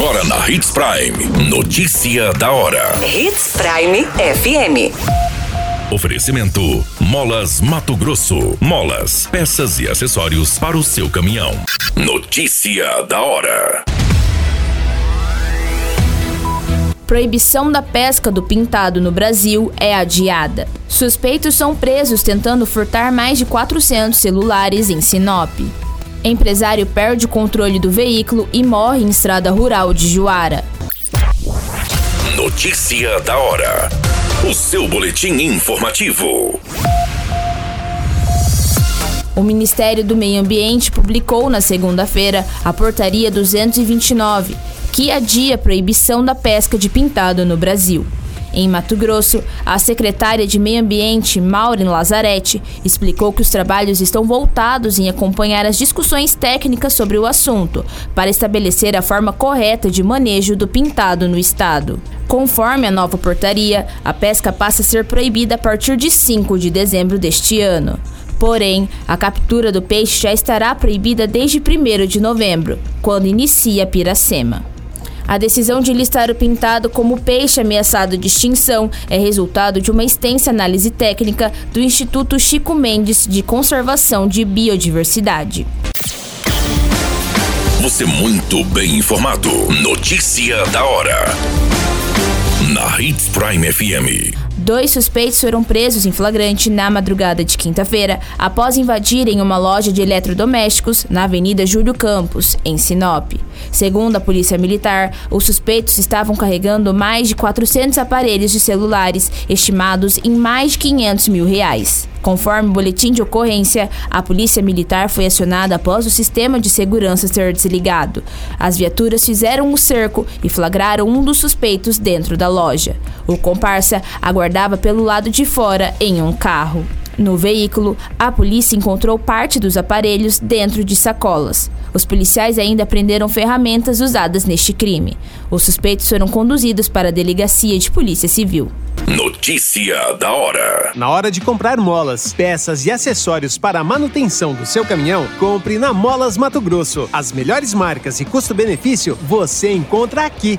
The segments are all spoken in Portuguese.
Agora na Hits Prime. Notícia da hora. Hits Prime FM. Oferecimento: Molas Mato Grosso. Molas, peças e acessórios para o seu caminhão. Notícia da hora. Proibição da pesca do pintado no Brasil é adiada. Suspeitos são presos tentando furtar mais de 400 celulares em Sinop. Empresário perde o controle do veículo e morre em estrada rural de Juara. Notícia da hora. O seu boletim informativo. O Ministério do Meio Ambiente publicou na segunda-feira a Portaria 229, que adia a proibição da pesca de pintado no Brasil. Em Mato Grosso, a secretária de Meio Ambiente, Maureen Lazarete, explicou que os trabalhos estão voltados em acompanhar as discussões técnicas sobre o assunto, para estabelecer a forma correta de manejo do pintado no estado. Conforme a nova portaria, a pesca passa a ser proibida a partir de 5 de dezembro deste ano. Porém, a captura do peixe já estará proibida desde 1 de novembro, quando inicia a piracema. A decisão de listar o pintado como peixe ameaçado de extinção é resultado de uma extensa análise técnica do Instituto Chico Mendes de Conservação de Biodiversidade. Você muito bem informado. Notícia da hora. Na Hits Prime FM. Dois suspeitos foram presos em flagrante na madrugada de quinta-feira após invadirem uma loja de eletrodomésticos na Avenida Júlio Campos, em Sinop. Segundo a Polícia Militar, os suspeitos estavam carregando mais de 400 aparelhos de celulares, estimados em mais de 500 mil reais. Conforme o boletim de ocorrência, a Polícia Militar foi acionada após o sistema de segurança ser desligado. As viaturas fizeram o cerco e flagraram um dos suspeitos dentro da loja. O comparsa aguardava pelo lado de fora em um carro. No veículo, a polícia encontrou parte dos aparelhos dentro de sacolas. Os policiais ainda prenderam ferramentas usadas neste crime. Os suspeitos foram conduzidos para a delegacia de polícia civil. Notícia da hora. Na hora de comprar molas, peças e acessórios para a manutenção do seu caminhão, compre na Molas Mato Grosso. As melhores marcas e custo-benefício você encontra aqui.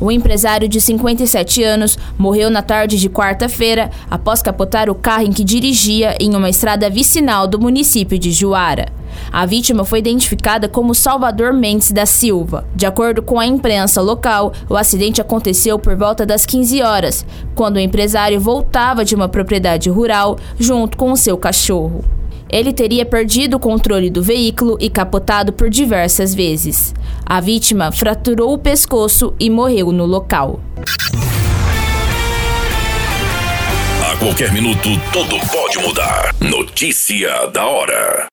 O empresário de 57 anos morreu na tarde de quarta-feira após capotar o carro em que dirigia em uma estrada vicinal do município de Juara. A vítima foi identificada como Salvador Mendes da Silva. De acordo com a imprensa local, o acidente aconteceu por volta das 15 horas, quando o empresário voltava de uma propriedade rural junto com o seu cachorro. Ele teria perdido o controle do veículo e capotado por diversas vezes. A vítima fraturou o pescoço e morreu no local. A qualquer minuto, tudo pode mudar. Notícia da hora.